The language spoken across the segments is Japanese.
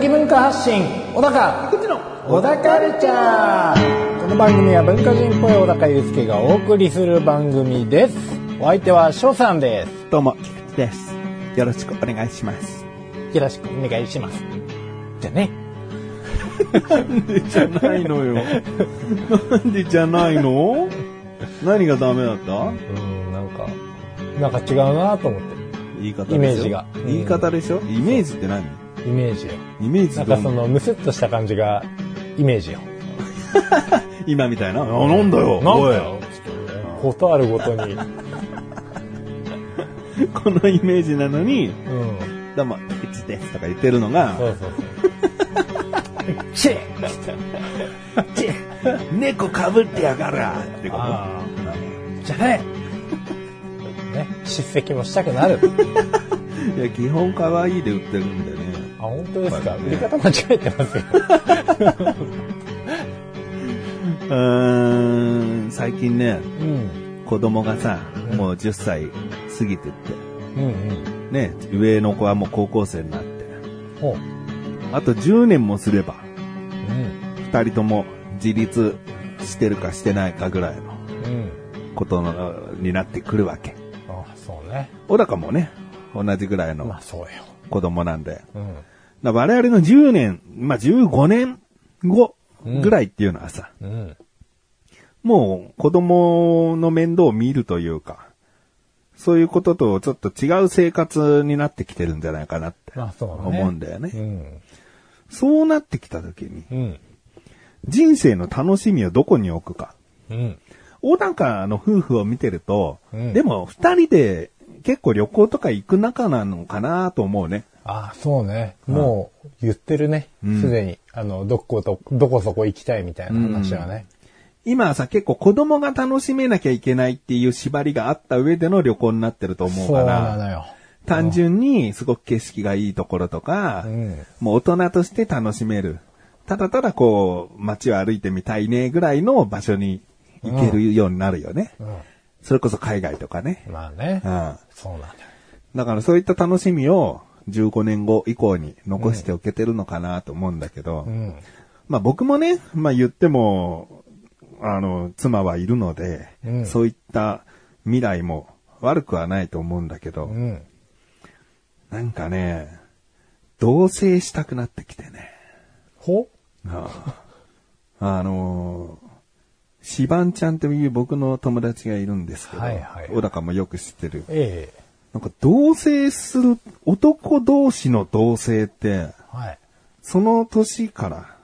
小高的文化発信小高。小高カルチャー。この番組は文化人っぽい小高祐介がお送りする番組です。お相手は翔さんです。どうも、菊池です。よろしくお願いします。よろしくお願いします。じゃあね。なんでじゃないのよ。なんでじゃないの？何がダメだった？うんなんかなんか違うなと思って。言い方イメージが。言い方でしょ？イメージって何？イメージよ。イメージな？んかそのムスッとした感じがイメージよ。今みたいな？あ、なんだよ。なんだよことあるごとに。このイメージなのに、うん。どうも、菊池ですとか言ってるのが、そうそうそう。チェッ猫かぶってやがらってこと。じゃあね。ね叱責もしたくなる。いや、基本可愛いで売ってるんでね。あ本当ですか？売り方間違えてますよ。うーん、最近ね、うん。子供がさ、もう10歳過ぎてって、うんうん。ね、上の子はもう高校生になって、あと10年もすれば、うん。二人とも自立してるかしてないかぐらいのうん。ことのになってくるわけ。あそうね。小高もね、同じぐらいのまあそうよ子供なんで。うん。だ我々の10年、まあ15年後ぐらいっていうのはさ、うん。もう子供の面倒を見るというか、そういうこととちょっと違う生活になってきてるんじゃないかなって思うんだよね。うん。そうなってきた時に、うん。人生の楽しみをどこに置くか。うん。小高の夫婦を見てると、うん。でも二人で結構旅行とか行く仲なのかなと思うね。あそうね。もう言ってるね。うん。すでに。あのどことどこそこ行きたいみたいな話はね。今はさ、結構子供が楽しめなきゃいけないっていう縛りがあった上での旅行になってると思うそうから、なのよ。単純にすごく景色がいいところとか、うん。もう大人として楽しめる。ただただこう、街を歩いてみたいねぐらいの場所に行けるようになるよね。うそれこそ海外とかね。んまあね。うん。そうなんだ。よだからそういった楽しみを15年後以降に残しておけてるのかなと思うんだけど、うん。まあ僕もね、まあ言っても、あの、妻はいるので、うん。そういった未来も悪くはないと思うんだけど、うん。なんかね、同棲したくなってきてね。ほああ。あのー、シバンちゃんという僕の友達がいるんですけど、はいはい小高もよく知ってる。ええなんか同棲する、男同士の同棲って、はいその年から、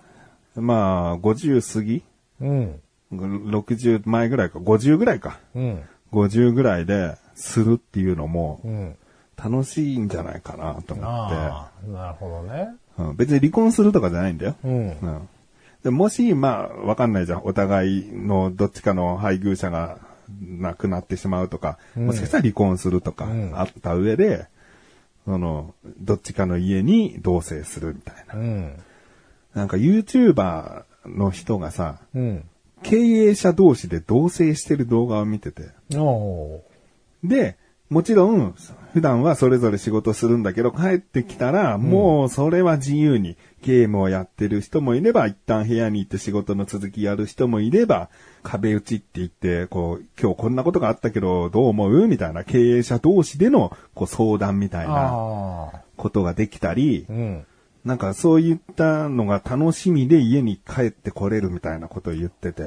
まあ、50過ぎうん。60前ぐらいか、50ぐらいか。うん。50ぐらいでするっていうのもうん。楽しいんじゃないかなと思っああ、なるほどね。て、うん、別に離婚するとかじゃないんだよ。うん。うんでもし、まあ、わかんないじゃん。お互いのどっちかの配偶者が亡くなってしまうとか、うんもしかしたら離婚するとかうんあった上で、その、どっちかの家に同棲するみたいな。うん。なんか YouTuber の人がさ、うん。経営者同士で同棲してる動画を見てて。で、もちろん、普段はそれぞれ仕事するんだけど、帰ってきたら、もうそれは自由にゲームをやってる人もいれば、一旦部屋に行って仕事の続きやる人もいれば、壁打ちって言って、こう、今日こんなことがあったけど、どう思う？みたいな経営者同士での、こう、相談みたいな。ことができたりう、ん。なんかそういったのが楽しみで家に帰ってこれるみたいなことを言ってて、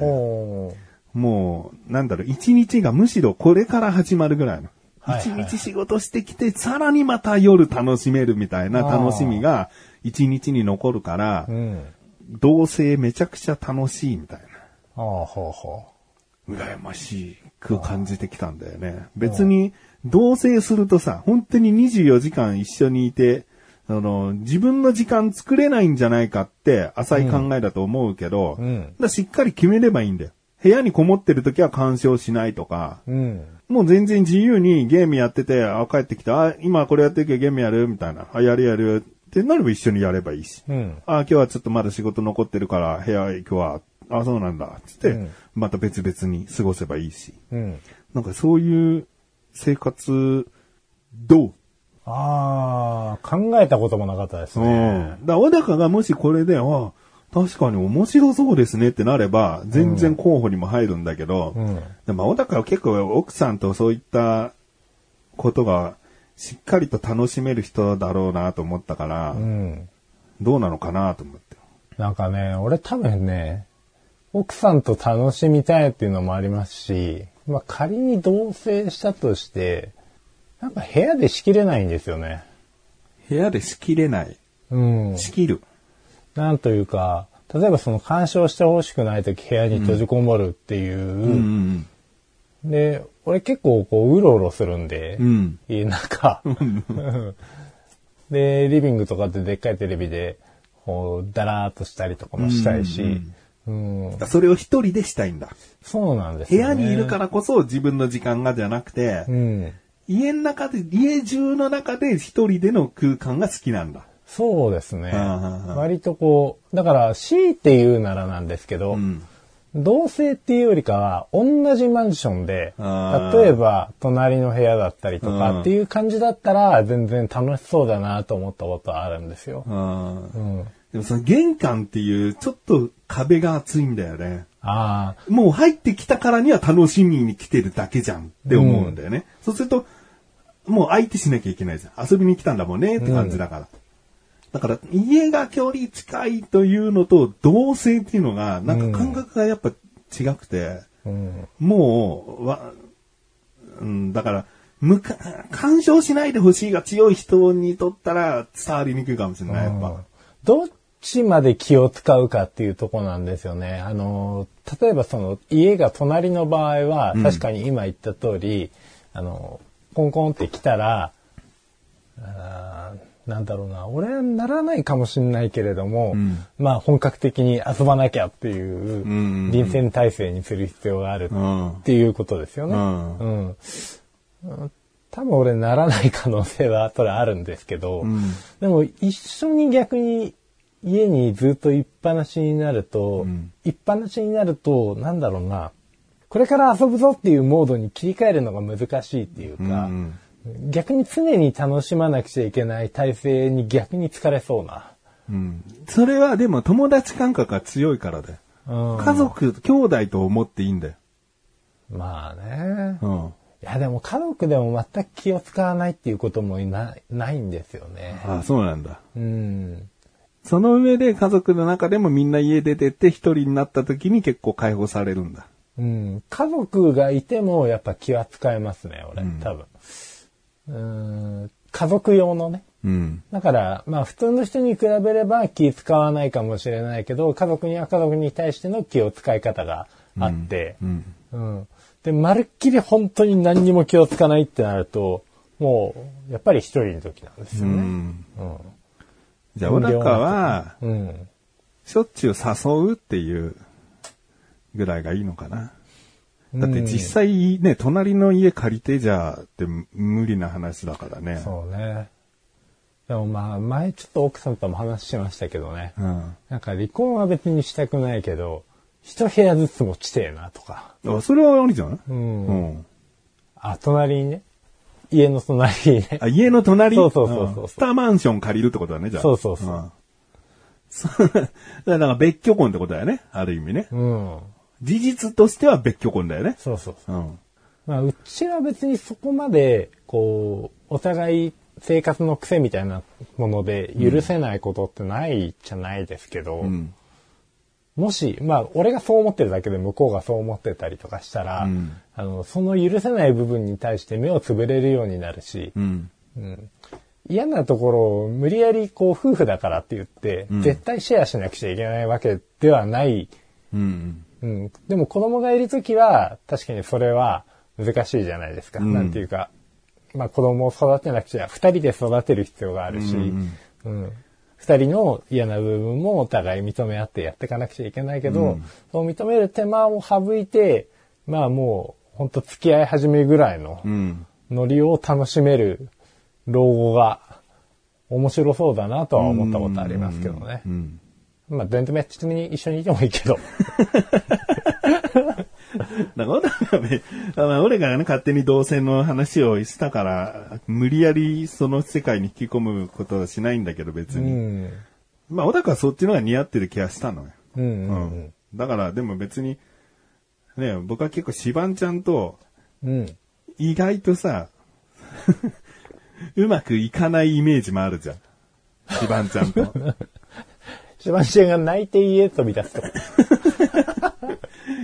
もう、なんだろう、一日がむしろこれから始まるぐらいの。はい一日仕事してきて、さらにまた夜楽しめるみたいな楽しみが一日に残るからう、ん。同棲めちゃくちゃ楽しいみたいああ、ほうほな。羨ましく感じてきたんだよね。別に、同棲するとさ、本当に24時間一緒にいて、あの、自分の時間作れないんじゃないかって浅い考えだと思うけど、う。うん。だしっかり決めればいいんだよ。部屋にこもってる時は干渉しないとか、うん。もう全然自由にゲームやってて、あ、帰ってきた、あ、今これやってるけどゲームやる？みたいな。あ、やるやる。ってなれば一緒にやればいいし。うん。あ今日はちょっとまだ仕事残ってるから部屋行くわ。あ、そうなんだ。つって、うんまた別々に過ごせばいいし。うん。なんかそういう生活、どう？ああ、考えたこともなかったですうん。ね。だから小高がもしこれで、あ確かに面白そうですねってなれば、全然候補にも入るんだけど、うん。でも小高は結構奥さんとそういったことがしっかりと楽しめる人だろうなと思ったから、うん。どうなのかなと思って。なんかね、俺多分ね、奥さんと楽しみたいっていうのもありますし、まあ仮に同棲したとして、なんか部屋で仕切れないんですよね。部屋で仕切れない。うん。仕切る。なんというか、例えばその干渉してほしくないとき部屋に閉じこもるっていう、うんで、俺結構こう、うろうろするんで、うん。うん。家の中。で、リビングとかででっかいテレビで、こう、だらーっとしたりとかもしたいし、うんそれを一人でしたいんだ。そうなんですね。屋にいるからこそ自分の時間がじゃなくて、うん。家の中で、家中の中で一人での空間が好きなんだ。そうですね。割とこう、だから強いて言うならなんですけど、うん。同棲っていうよりかは、同じマンションで、例えば隣の部屋だったりとうんかっていう感じだったら、全然楽しそうだなと思ったことはあるんですよ。うん。でもその玄関っていうちょっと壁が厚いんだよね。ああ、もう入ってきたからには楽しみに来てるだけじゃんって思うんだよね。そうすると、もう相手しなきゃいけないじゃん。遊びに来たんだもんねって感じだから。だから、家が距離近いというのと、同性っていうのが、なんか感覚がやっぱ違くて、うん。もう、わ、うん、だから、むか、干渉しないでほしいが強い人にとったら伝わりにくいかもしれない、やっぱ。どっちまで気を使うかっていうとこなんですよね。あの、例えばその家が隣の場合は、確かに今言った通り、あの、コンコンって来たら、なんだろうな、俺はならないかもしれないけれども、ん。まあ本格的に遊ばなきゃっていう、臨戦態勢にする必要があるうんっていうことですよね。うん。うん。多分俺ならない可能性はそれあるんですけど、ん。でも一緒に逆に家にずっといっぱなしになると、ん。いっぱなしになると、なんだろうな、これから遊ぶぞっていうモードに切り替えるのが難しいっていうか、うん逆に常に楽しまなくちゃいけない体制に逆に疲れそうな。うん。それはでも友達感覚が強いからだよ。うん家族、兄弟と思っていいんだよ。まあね。うん。いやでも家族でも全く気を使わないっていうこともなないんですよね。ああ、そうなんだ。うん。その上で家族の中でもみんな家出てって一人になった時に結構解放されるんだ。うん。家族がいてもやっぱ気は使えますね、俺、多分。うん。家族用のね。うん。だから、まあ普通の人に比べれば気使わないかもしれないけど、家族には家族に対しての気を使い方があって、うん。うん。で、まるっきり本当に何にも気をつかないってなると、もう、やっぱり一人の時なんですうよね。ん。うん。じゃあ、小高は、うん。しょっちゅう誘うっていうぐらいがいいのかな。だって実際ね、隣の家借りてじゃあって無理な話だからね。そうね。でもまあ、前ちょっと奥さんとも話しましたけどね。うん。なんか離婚は別にしたくないけど、一部屋ずつ持ちてえなとか。あ、それはありじゃない？うん。うん。あ、隣にね。家の隣にね。あ、家の隣？そうそうそうそうんスターマンション借りるってことだね、じゃあ。そうそうそううんそう だからなんか別居婚ってことだよね。ある意味ね。うん。事実としては別居婚だよね。そうそうそう。うん。まあ、うちは別にそこまで、こう、お互い生活の癖みたいなもので許せないことってないじゃないですけど、うん。もし、まあ、俺がそう思ってるだけで向こうがそう思ってたりとかしたら、うんあの、その許せない部分に対して目をつぶれるようになるし、うん。うん嫌なところを無理やりこう夫婦だからって言って、ん絶対シェアしなくちゃいけないわけではない。うん。うん、でも子供がいるときは確かにそれは難しいじゃないですか。うんなんていうか、まあ子供を育てなくちゃ二人で育てる必要があるし、うんうん二人の嫌な部分もお互い認め合ってやっていかなくちゃいけないけど、うんそう認める手間を省いて、まあもう本当付き合い始めぐらいのうん。ノリを楽しめる老後が面白そうだなとは思ったことありますけどねう。ん。まあ、全然別に一緒にいてもいいけど。だから、だ俺がね、勝手に同性の話をしたから、無理やりその世界に引き込むことはしないんだけど、別うに。ん。まあ、小高はそっちの方が似合ってる気がしたのよ。うんううんん。だから、でも別に、ね、僕は結構シバンちゃんと、うん。うん。意外とさ、うまくいかないイメージもあるじゃん。シバンちゃんと。シバンちゃんが泣いて家飛び出すと。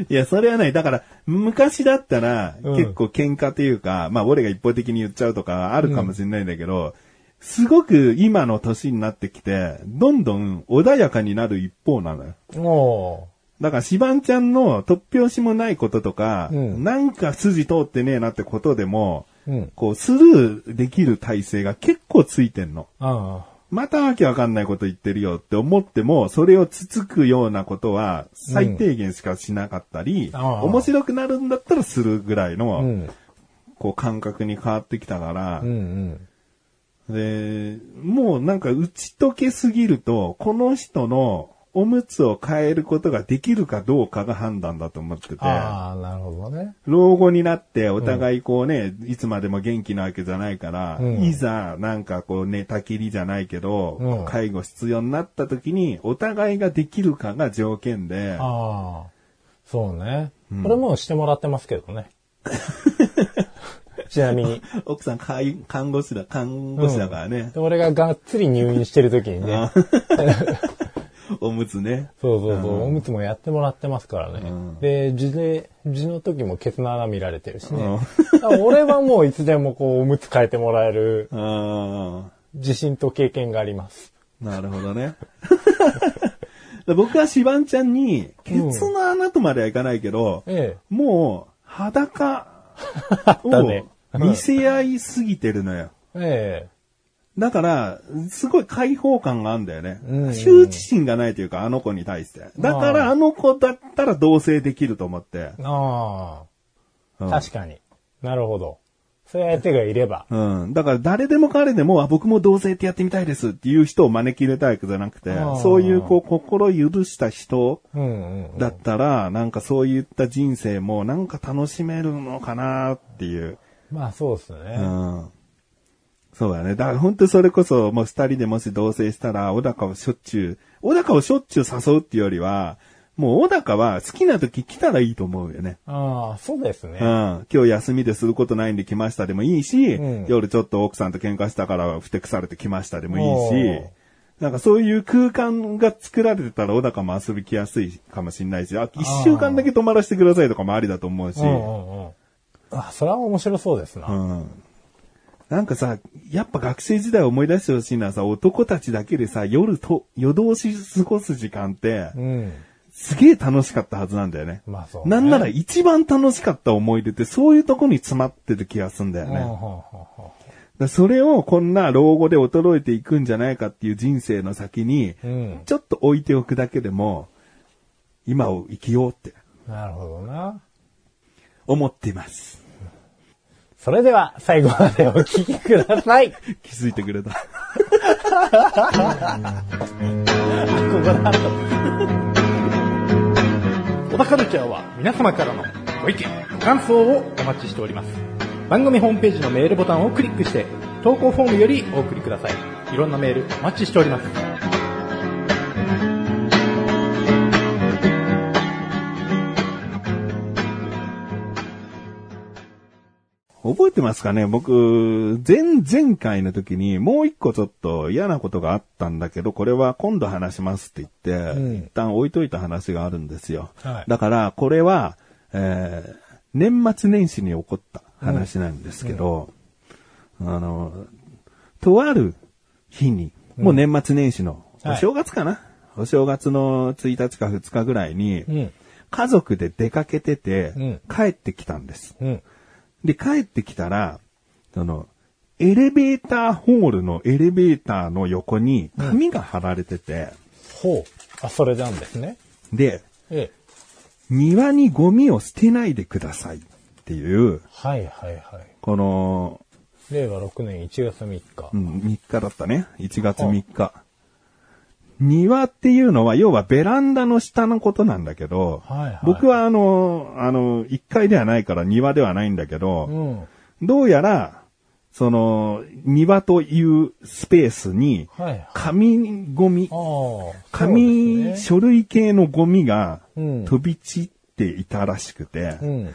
いや、それはない。だから、昔だったら、うん結構喧嘩というか、まあ、俺が一方的に言っちゃうとかあるかもしれないんだけど、すごく今の年になってきて、どんどん穏やかになる一方なのよ。おだから、シバンちゃんの突拍子もないこととか、うんなんか筋通ってねえなってことでも、ーうん。こう、スルーできる体制が結構ついてんの。あまたわけわかんないこと言ってるよって思っても、それをつつくようなことは最低限しかしなかったり、ああ面白くなるんだったらするぐらいあ。の、うん。こう感覚に変わってきたからうんう、ん。で、もうなんか打ち解けすぎると、この人のおむつを変えることができるかどうかが判断だと思ってて、ああ、なるほどね。老後になってお互いこうね、いつまでも元気なわけじゃないから、うんいざなんかこう寝たきりじゃないけど、うん介護必要になった時にお互いができるかが条件で、ああ。そうね。うんこれもうしてもらってますけどね。ちなみに。奥さん介看護師だ、看護師だからねで、俺ががっつり入院してる時にね。あ おむつね。そうそうそう、おむつもやってもらってますからね。うんで、字で、字の時もケツの穴見られてるしね。うん俺はもういつでもこう、おむつ変えてもらえるあ自信と経験があります。あ、なるほどね。で 僕はシバンちゃんに、ケツの穴とまではいかないけど、えもう裸を 見せ合いすぎてるのよ。え。えだから、すごい解放感があるんだよね。うん羞恥心がないというか、あの子に対して。だから、ああの子だったら同棲できると思って。え。あうんあ、確かに。なるほど。そういう相手がいれば。うん。だから、誰でも彼でも、あ、僕も同棲ってやってみたいですっていう人を招き入れたいわけじゃなくてそういう、こう、心許した人。だったら、なんかそういった人生も、なんか楽しめるのかなっていう。まあそうですうね。ん。そうだね。だから本当それこそ、もう二人でもし同棲したら、小高をしょっちゅう、小高をしょっちゅう誘うっていうよりは、もう小高は好きな時来たらいいと思うよね。ああ、そうですね。うん。今日休みですることないんで来ましたでもいいし、うん夜ちょっと奥さんと喧嘩したからふてくされて来ましたでもいいおしー、なんかそういう空間が作られてたら小高も遊び来やすいかもしれないし、あ、一週間だけ泊まらせてくださいとかもありだと思うし、うんうんうん。あ、それは面白そうですな。うん。なんかさ、やっぱ学生時代を思い出してほしいのはさ、男たちだけでさ、夜と、夜通し過ごす時間って、うん。すげえ楽しかったはずなんだよね。まあそうねなんなら一番楽しかった思い出ってそういうとこに詰まってる気がするんだよね。それをこんな老後で衰えていくんじゃないかっていう人生の先に、うん。ちょっと置いておくだけでも、今を生きようってなるほどな。思っています。それでは最後までお聞きください。こ 気づいてくれた。こだ小田カルチャーは皆様からのご意見、ご感想をお待ちしております。番組ホームページのメールボタンをクリックして、投稿フォームよりお送りください。いろんなメールお待ちしております。覚えてますかね？僕、前々回の時にもう一個ちょっと嫌なことがあったんだけど、これは今度話しますって言って、うん一旦置いといた話があるんですよ。はいだから、これは、えー年末年始に起こった話なんですけど、あの、とある日に、もう年末年始の、はいお正月かな、お正月の1日か2日ぐらいに、うん。家族で出かけてて、うん帰ってきたんです。うん。で、帰ってきたら、その、エレベーターホールのエレベーターの横に紙が貼られてて、ほう。あ、それなんですね。で、ええ。庭にゴミを捨てないでくださいっていう、はいはいはい。この、令和6年1月3日。うん、3日だったね。1月3日。庭っていうのは、要はベランダの下のことなんだけど、はいはい僕はあの、あの、1階ではないから庭ではないんだけど、うん。どうやら、その、庭というスペースに、はいはい。紙ゴミあ、あ。紙、書類系のゴミがうん飛び散っていたらしくて、うん。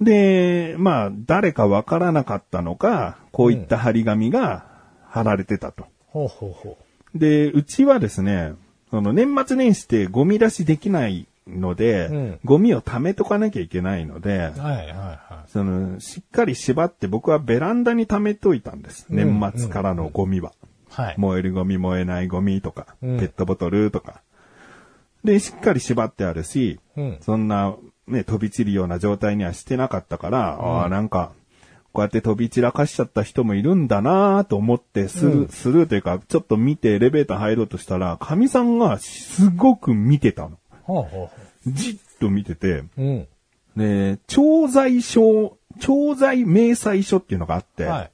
で、まあ、誰かわからなかったのか、こういった張り紙が貼られてたと。ほうほうほで、うちはですね、その年末年始ってゴミ出しできないので、うんゴミを貯めとかなきゃいけないので、う。はいはいはその、しっかり縛って僕はベランダに貯めといたんです。うん年末からのゴミは。い。はい。燃えるゴミ、燃えないゴミとか、うんペットボトルとか。で、しっかり縛ってあるし、うんそんな、ね、飛び散るような状態にはしてなかったから、ああ、なんか、こうやって飛び散らかしちゃった人もいるんだなと思って、スルー、うんスルーというか、ちょっと見てエレベーター入ろうとしたら、神さんがすごく見てたの。ほうほうほじっと見てて、う。うん。で、調剤書、調剤明細書っていうのがあって、はい。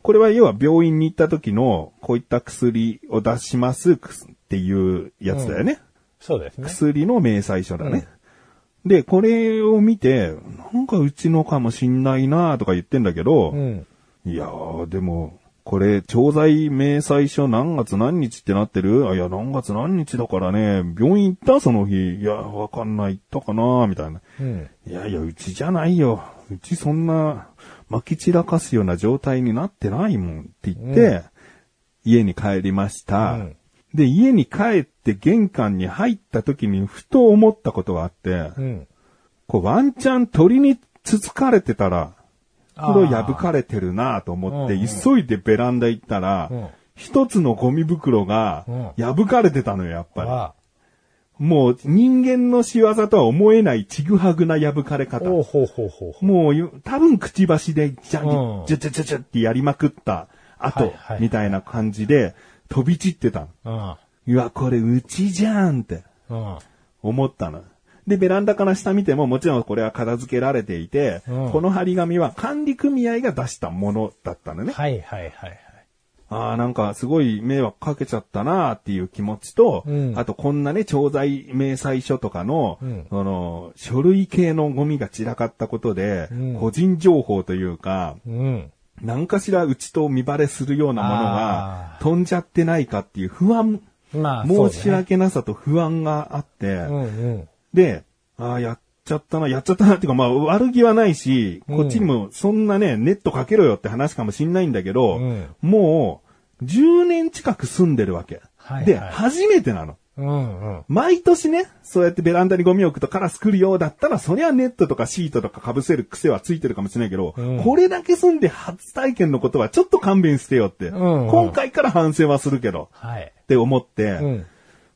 これは要は病院に行った時の、こういった薬を出しますっていうやつだよね。そうですね。薬の明細書だね。で、これを見て、なんかうちのかもしんないなとか言ってんだけど、うん。いやー、でも、これ、調剤明細書何月何日ってなってる？あ、いや、何月何日だからね、病院行ったその日。いや、わかんない、行ったかなみたいな。うん。いやいや、うちじゃないよ。うちそんな、撒き散らかすような状態になってないもんって言って、家に帰りました、うんで、家に帰って玄関に入った時にふと思ったことがあって、うん。こうワンチャン鳥につつかれてたら、袋破かれてるなと思って、うんうん急いでベランダ行ったら、うん一つのゴミ袋がうん破かれてたのよ、やっぱり。あもう人間の仕業とは思えないちぐはぐな破かれ方。おうほうほうほう。もうゆ、多分くちばしで、じゃ、うんじゃじゃじゃじゃってやりまくった後、みたいな感じで、飛び散ってたの。うん。うわ、これうちじゃんってうん。思ったの。で、ベランダから下見ても、もちろんこれは片付けられていて、うんこの張り紙は管理組合が出したものだったのね。はいはいはいはい。ああ、なんかすごい迷惑かけちゃったなっていう気持ちと、うんあとこんなね、調剤明細書とかの、うんその、書類系のゴミが散らかったことで、うん個人情報というか、うん。何かしらうちと見バレするようなものが飛んじゃってないかっていう不安、まあ、申し訳なさと不安があって、うんうん。で、ああ、やっちゃったな、やっちゃったなっていうか、まあ、悪気はないし、うん。こっちにもそんなね、ネットかけろよって話かもしんないんだけど、うん。もう、10年近く住んでるわけ。で、はいはい。初めてなの。うんうん。毎年ね、そうやってベランダにゴミを置くとカラス来るようだったら、そりゃネットとかシートとか被せる癖はついてるかもしれないけど、うんこれだけ住んで初体験のことはちょっと勘弁してよって、うんうん今回から反省はするけど、はい。って思って、うん。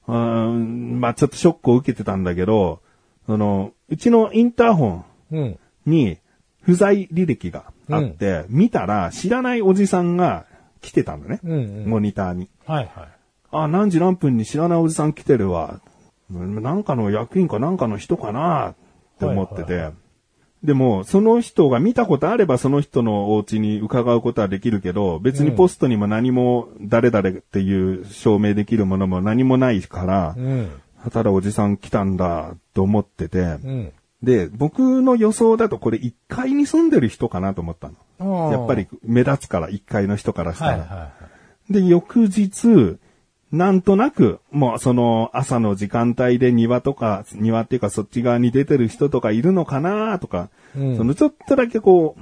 うーんまあちょっとショックを受けてたんだけど、その、うちのインターホンうん。に不在履歴があって、見たら知らないおじさんが来てたのね、うんうん。モニターに。はいはい。あ、何時何分に知らないおじさん来てるわ。うんなんかの役員かなんかの人かなって思ってて。はいはいでも、その人が見たことあればその人のお家に伺うことはできるけど、別にポストにも何も誰々っていう証明できるものも何もないからう、ん。ただおじさん来たんだと思ってて、うん。で、僕の予想だとこれ1階に住んでる人かなと思ったの。やっぱり目立つから、1階の人からしたら。はいはいはい。で、翌日、なんとなく、もうその朝の時間帯で庭とか、庭っていうかそっち側に出てる人とかいるのかなとか、うんそのちょっとだけこう、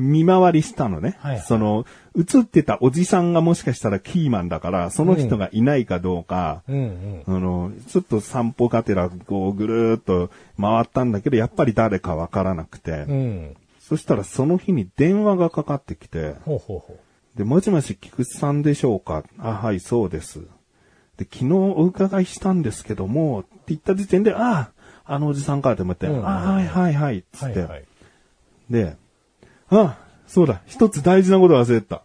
見回りしたのね。はいはいその、映ってたおじさんがもしかしたらキーマンだから、その人がいないかどうか、うんうん。あの、ちょっと散歩がてら、こう、ぐるーっと回ったんだけど、やっぱり誰かわからなくて、うん。そしたらその日に電話がかかってきて、ほうほうほで、もしもし、菊池さんでしょうか？あ、はい、そうです。で、昨日お伺いしたんですけども、って言った時点で、ああ、あのおじさんかと思って、うんあはいはいはい、つう。って、はいはい。で、あそうだ、一つ大事なこと忘れてた。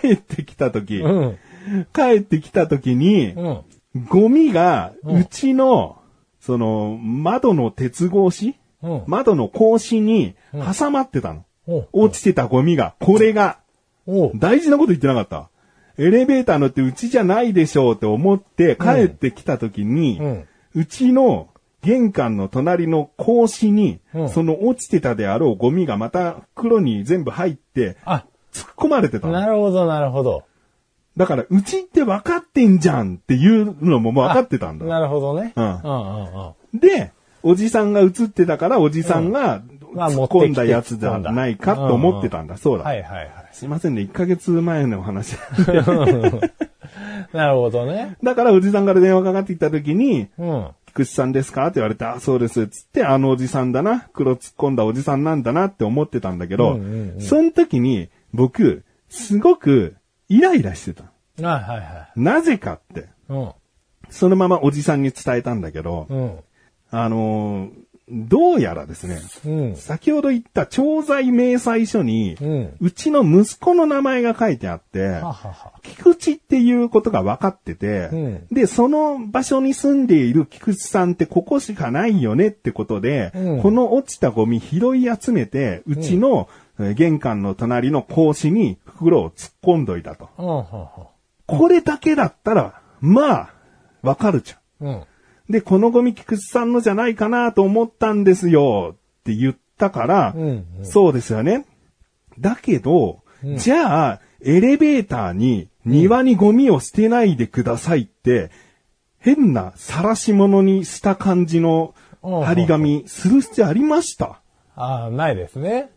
帰ってきた時、うん。帰ってきた時に、うん。ゴミが、うちの、その、窓の鉄格子うん。窓の格子に挟まってたの。落ちてたゴミが、これが、大事なこと言ってなかった。エレベーター乗ってうちじゃないでしょうって思って帰ってきた時に、うんうちの玄関の隣の格子に、うんその落ちてたであろうゴミがまた袋に全部入って、あ、突っ込まれてたの。なるほど、なるほど。だから、うちって分かってんじゃんっていうのも分かってたんだ。なるほどね。うんうんうんうん。で、おじさんが映ってたから、おじさんがまあ突っ込んだやつじゃないかと思ってたんだ。そうだ。はいはいはい。すいませんね、1ヶ月前のお話。なるほどね。だから、おじさんから電話かかってきた時に、うん。菊池さんですか？って言われて、あ、そうです。つって、あのおじさんだな。黒突っ込んだおじさんなんだなって思ってたんだけど、うんうんうんその時に、僕、すごくイライラしてた。はいはいはい。なぜかって、うん。そのままおじさんに伝えたんだけど、うん。あのーどうやらですね、うん。先ほど言った調剤明細書に、うん。うちの息子の名前が書いてあって、ははは。菊池っていうことが分かってて、うんで、その場所に住んでいる菊池さんってここしかないよねってことで、うんこの落ちたゴミ拾い集めて、うちの、えー玄関の隣の格子に袋を突っ込んどいたと。これだけだったら、まあ、わかるじゃん。うん。で、このゴミ菊池さんのじゃないかなと思ったんですよって言ったから、うんうんそうですよね。だけど、うんじゃあ、エレベーターに庭にゴミを捨てないでくださいって、変な晒し物にした感じの張り紙する必要ありました？ああ、ないですね。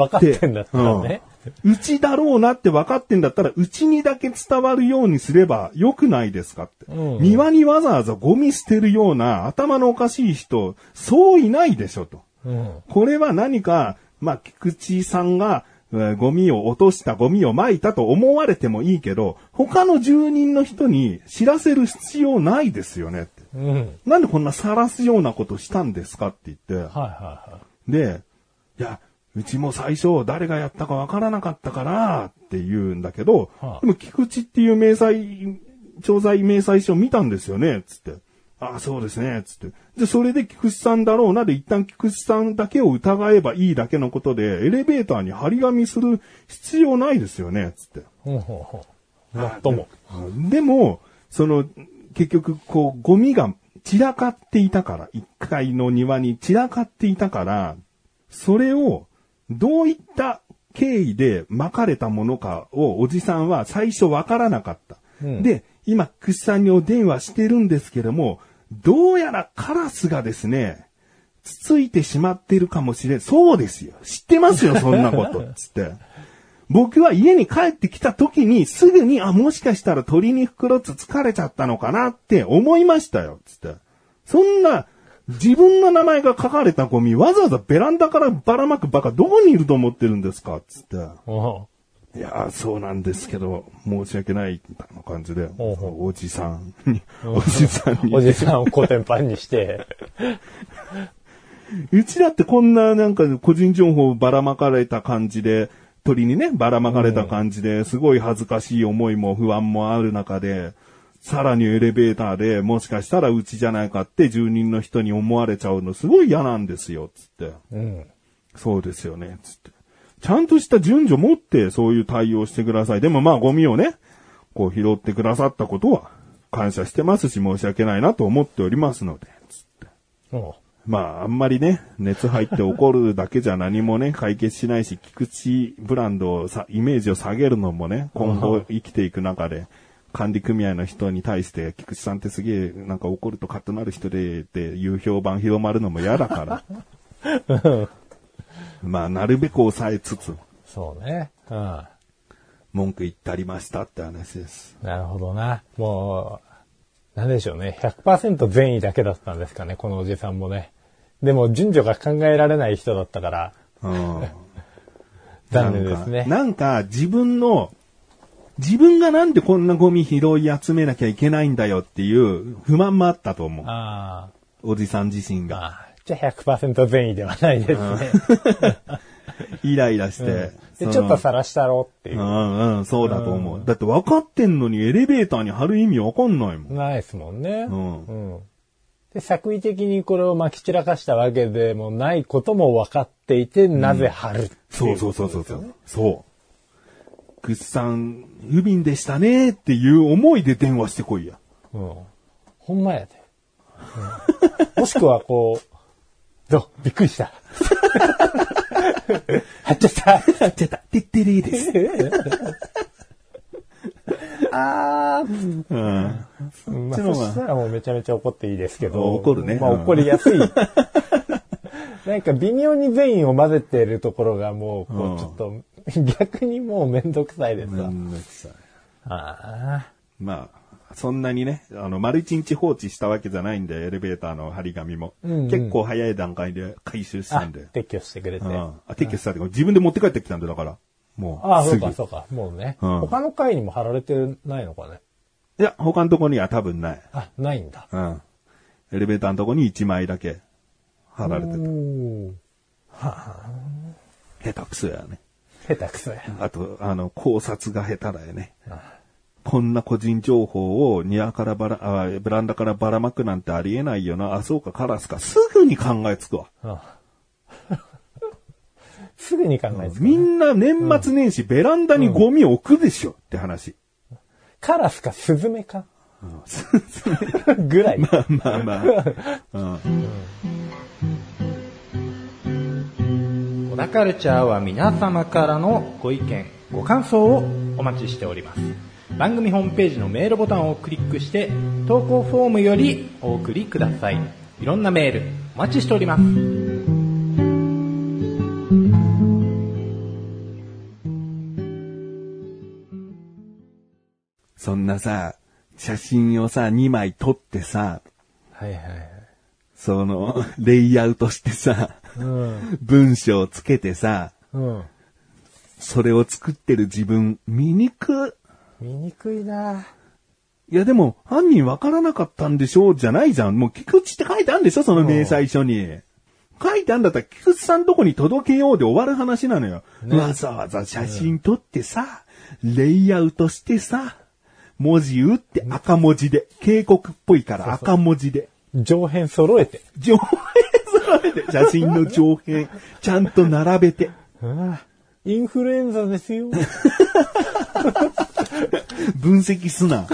分かってんだったらね。うちだろうなって分かってんだったら、うちにだけ伝わるようにすれば良くないですかって。うん庭にわざわざゴミ捨てるような頭のおかしい人、そういないでしょと。うん。これは何か、まあ、菊池さんが、えーゴミを落としたゴミを撒いたと思われてもいいけど、他の住人の人に知らせる必要ないですよねって。うん。はいなんでこんな晒すようなことしたんですかって言って。はいはで、いや、うちも最初誰がやったかわからなかったからって言うんだけど、はあでも菊池っていう明細、調剤明細書見たんですよね、つって。ああ、そうですね、つって。で、それで菊池さんだろうなで一旦菊池さんだけを疑えばいいだけのことで、エレベーターに張り紙する必要ないですよね、つって。い。ほうほうほう。もっとも。でも、その、結局、こう、ゴミが散らかっていたから、1階の庭に散らかっていたから、それを、どういった経緯で巻かれたものかをおじさんは最初わからなかった。うんで、今、クシさんにお電話してるんですけども、どうやらカラスがですね、つついてしまってるかもしれん。そうですよ。知ってますよ、そんなこと。つって。僕は家に帰ってきた時にすぐに、あ、もしかしたら鳥に袋つつかれちゃったのかなって思いましたよ。つって。そんな、自分の名前が書かれたゴミ、わざわざベランダからばらまくバカ、どこにいると思ってるんですか？つって。おいやー、そうなんですけど、申し訳ない、みたいな感じで、おじさんに、おじさんに。おじさんをコテンパンにして。うちだってこんななんか個人情報ばらまかれた感じで、鳥にね、ばらまかれた感じで、すごい恥ずかしい思いも不安もある中で、さらにエレベーターでもしかしたらうちじゃないかって住人の人に思われちゃうのすごい嫌なんですよ、つって。うん。そうですよね、つって。ちゃんとした順序持ってそういう対応してください。でもまあゴミをね、こう拾ってくださったことは感謝してますし申し訳ないなと思っておりますので、つって。おまあ、あんまりね、熱入って怒るだけじゃ何もね、解決しないし、菊池ブランドをさ、イメージを下げるのもね、今後生きていく中で、管理組合の人に対して、菊池さんってすげえ、なんか怒るとカッとなる人で、っていう評判広まるのも嫌だから。まあ、なるべく抑えつつ、そうね。うん。文句言ってありましたって話です。なるほどな。もう、なんでしょうね。100%善意だけだったんですかね、このおじさんもね。でも、順序が考えられない人だったから、うん。残念ですね。なんか、なんか自分の、自分がなんでこんなゴミ拾い集めなきゃいけないんだよっていう不満もあったと思う。あおじさん自身あ、が。まあ、じゃあ100%善意ではないですね。イライラして。でそのちょっと晒したろっていうう。んうん、そうだと思う。だって分かってんのにエレベーターに貼る意味分かんないもん。ないですもんね。うんうん。で、作為的にこれを撒き散らかしたわけでもないことも分かっていて、なぜ貼るっていそうそうそうそうそう。そう。くっさん、不憫でしたねっていう思いで電話してこいや。うん。ほんまやで。うんもしくは、こう、どう？びっくりした。はっちゃった。あっちゃった。てってれーです。あー。うん。まあ、そしたらもうめちゃめちゃ怒っていいですけど。怒るねまあ、うん怒りやすい。なんか微妙に善意を混ぜてるところがもう、こうんう、ちょっと、逆にもうめんどくさいですめわ。んどくさい。あまあ、そんなにね、あの、丸一日放置したわけじゃないんで、エレベーターの張り紙も。結構早い段階で回収しあ。あたんで。撤去してくれて。うん。あ、撤去したって自分で持って帰ってきたんだよ、だから。もう。ああ、そすぐうか、そうか。もうね。うん他の階にも貼られてないのかね。いや、他のとこには多分ない。あ、ないんだ。うん。エレベーターのとこに1枚だけ貼られておた。ー下手くそやね。下手くそや。あと、あの、考察が下手だよね。こんな個人情報を庭からばら、あベランダからばらまくなんてありえないよな。あ、そうか、カラスか。すぐに考えつくわ。あ すぐに考えつく。みんな年末年始ベランダにゴミを置くでしょって話。カラスかスズメか？ぐらい。まあまあまあ。小 田カルチャーは皆様からのご意見、ご感想をお待ちしております。番組ホームページのメールボタンをクリックして、投稿フォームよりお送りください。いろんなメール、お待ちしております。そんなさ、写真をさ、2枚撮ってさ、はいはいはい。その、レイアウトしてさ、うん。文章をつけてさ、うん。それを作ってる自分、見にく。見にくいないやでも、犯人わからなかったんでしょうじゃないじゃん。もう、菊池って書いてあるんでしょその明細書に。書いてあるんだったら、菊池さんとこに届けようで終わる話なのよ。わざわざ写真撮ってさ、レイアウトしてさ、文字打って赤文字で、警告っぽいから赤文字で。上辺揃えて。上辺揃えて、写真の上辺、ちゃんと並べて。うんインフルエンザですよ。分析すな。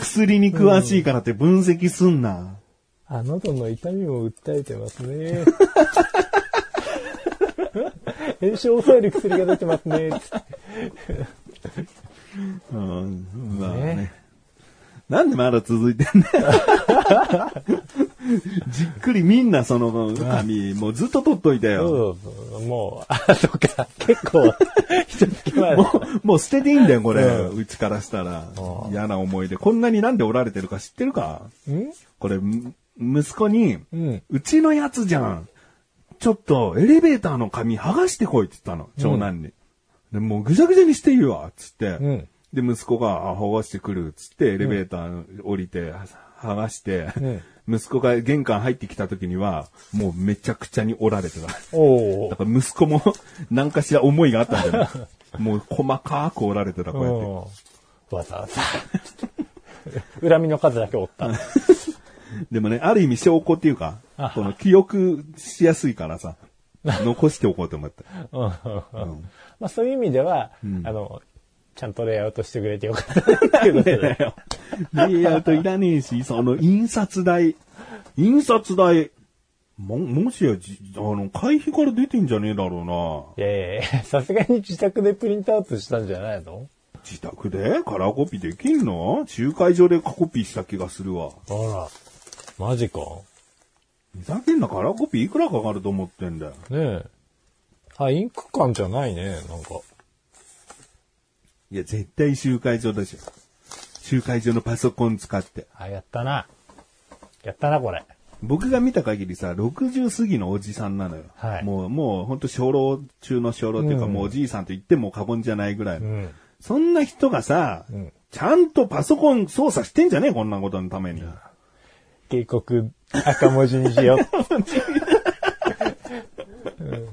薬に詳しいからって分析すんな。あ、喉の痛みも訴えてますね。炎症を抑える薬が出てますね。うん、まあね。ねなんでまだ続いてんだよ。じっくりみんなその紙、もうずっと取っといたよ。そうそうもう、あ、そっか、結構、一月前だもう、もう捨てていいんだよ、これ。ううちからしたらう。ん嫌な思い出。こんなになんでおられてるか知ってるか？ん？これ、む息子に、うん。うちのやつじゃん。ちょっと、エレベーターの紙剥がしてこいって言ったの、長男に。でもうぐちゃぐちゃにしていいわ、つって。うんで、息子が、あ、剥がしてくる、つって、エレベーター降りて、剥がして、息子が玄関入ってきた時には、もうめちゃくちゃに折られてた。おだから息子も、何かしら思いがあったんだよ。もう細かく折られてた、こうやって。うん。わざわざ。恨みの数だけおった。でもね、ある意味証拠っていうかあ、この記憶しやすいからさ、残しておこうと思って。うんまあそういう意味では、あの、ちゃんとレイアウトしてくれてよかったっていうことで。レイアウトいらねえし、その印刷代、印刷代、も、もしやじ、あの、会費から出てんじゃねえだろうな。いやいやいやさすがに自宅でプリントアウトしたんじゃないの？自宅で？カラーコピーできんの？集会所でコピーした気がするわ。あら。マジか。ふざけんなカラーコピーいくらかかると思ってんだよ。ねえ。あ、インク感じゃないね、なんか。いや、絶対集会所でしょ。集会所のパソコン使って。あ、やったな。やったな、これ。僕が見た限りさ、60過ぎのおじさんなのよ。はいもう、もう、ほんと初老中の初老っていうか、うんもうおじいさんと言っても過言じゃないぐらいの。うん。そんな人がさ、んちゃんとパソコン操作してんじゃねえこんなことのために。警告赤文字にしよう。うん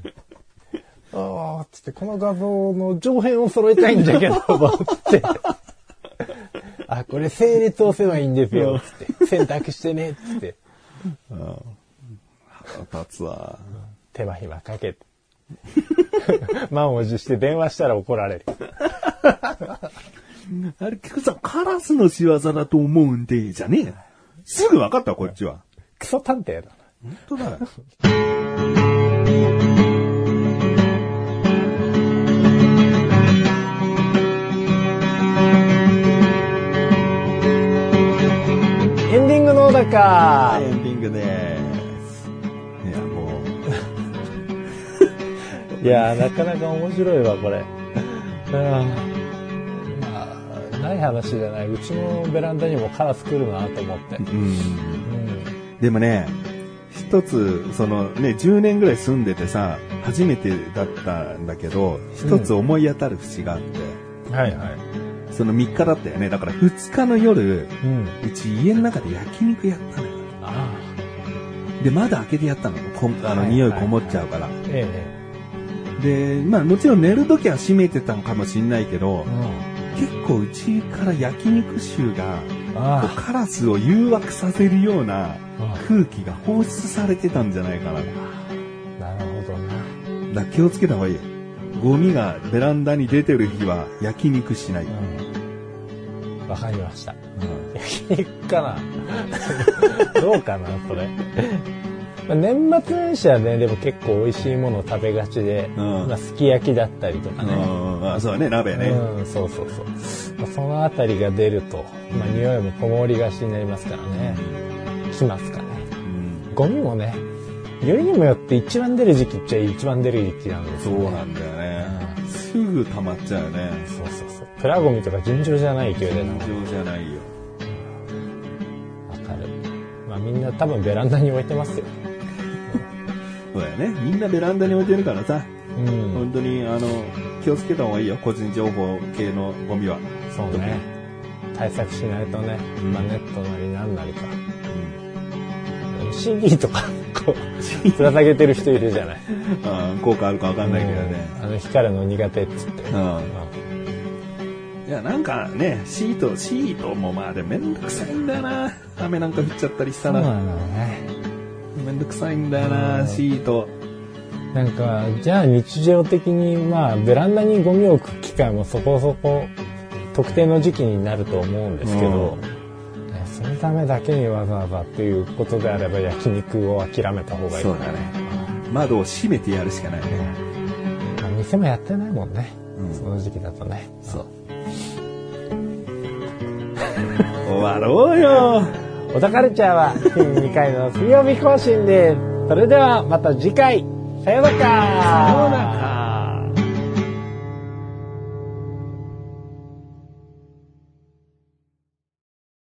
ああ、つって、この画像の上辺を揃えたいんじゃけど、思って。あ、これ整列押せばいいんですよ、つって。選択してね、つって。腹立つわ。手間暇かけて。満を持して電話したら怒られる。あれ、結局さ、カラスの仕業だと思うんで、じゃねえ。すぐ分かった、こっちは。クソ探偵だな。本当だよ。ンディングの小高エンディングです。いや、もう、いやー、なかなか面白いわ、これ。うんまあ、ない話じゃない。うちのベランダにもカラス来るなと思って。うん。うん。でもね、一つ、そのね、10年ぐらい住んでてさ、初めてだったんだけど、一つ思い当たる節があって、はいはい。その3日だったよね。だから2日の夜、うん。うち家の中で焼肉やったのよ。あで、窓開けてやったの。こんあの、はい匂いこもっちゃうから。あ。えで、まあもちろん寝るときは閉めてたのかもしんないけどえ。、結構うちから焼肉臭が、カラスを誘惑させるようなあ。空気が放出されてたんじゃないかな。なるほどな。だ気をつけた方がいいよ。ゴミがベランダに出てる日は焼肉しない。うん。わかりました。焼肉かな どうかな、それ。まあ年末年始はね、でも結構美味しいものを食べがちで、うんまあ、すき焼きだったりとかね。うん、あそうだね、鍋ね。うん、そうそうそう。まあ、そのあたりが出ると、まあ、匂いもこもりがちになりますからね。きますかね。うんゴミもね、よりにもよって一番出る時期っちゃ一番出る時期なんですよ、ね。そうなんだよね。すぐ溜まっちゃうよね。そうそうそう。プラゴミとか尋常じゃない勢いで尋常じゃないよ。かる。まあみんな多分ベランダに置いてますよ。そうだよね。みんなベランダに置いてるからさ、うん。本当に、あの、気をつけた方がいいよ。個人情報系のゴミは。そうね。対策しないとね、うんまあネットなりなんなりか。CD とか、こう、ぶら下げてる人いるじゃない。あ効果あるかわかんないけどね。うんあの光るの苦手っつって。うん。いや、なんかね、シート、シートもまあでもめんどくさいんだよな。雨なんか降っちゃったりしたら。そうなのね。めんどくさいんだよな、シート。なんか、じゃあ日常的に、まあ、ベランダにゴミを置く機会もそこそこ特定の時期になると思うんですけど、ねそのためだけにわざわざっていうことであれば焼肉を諦めた方がいい。そうだね。窓を閉めてやるしかないね。まあ、店もやってないもんね。うんその時期だとね。そう。終わろうよ。小田カルチャーは月に2回の水曜日更新です。それではまた次回。さようなら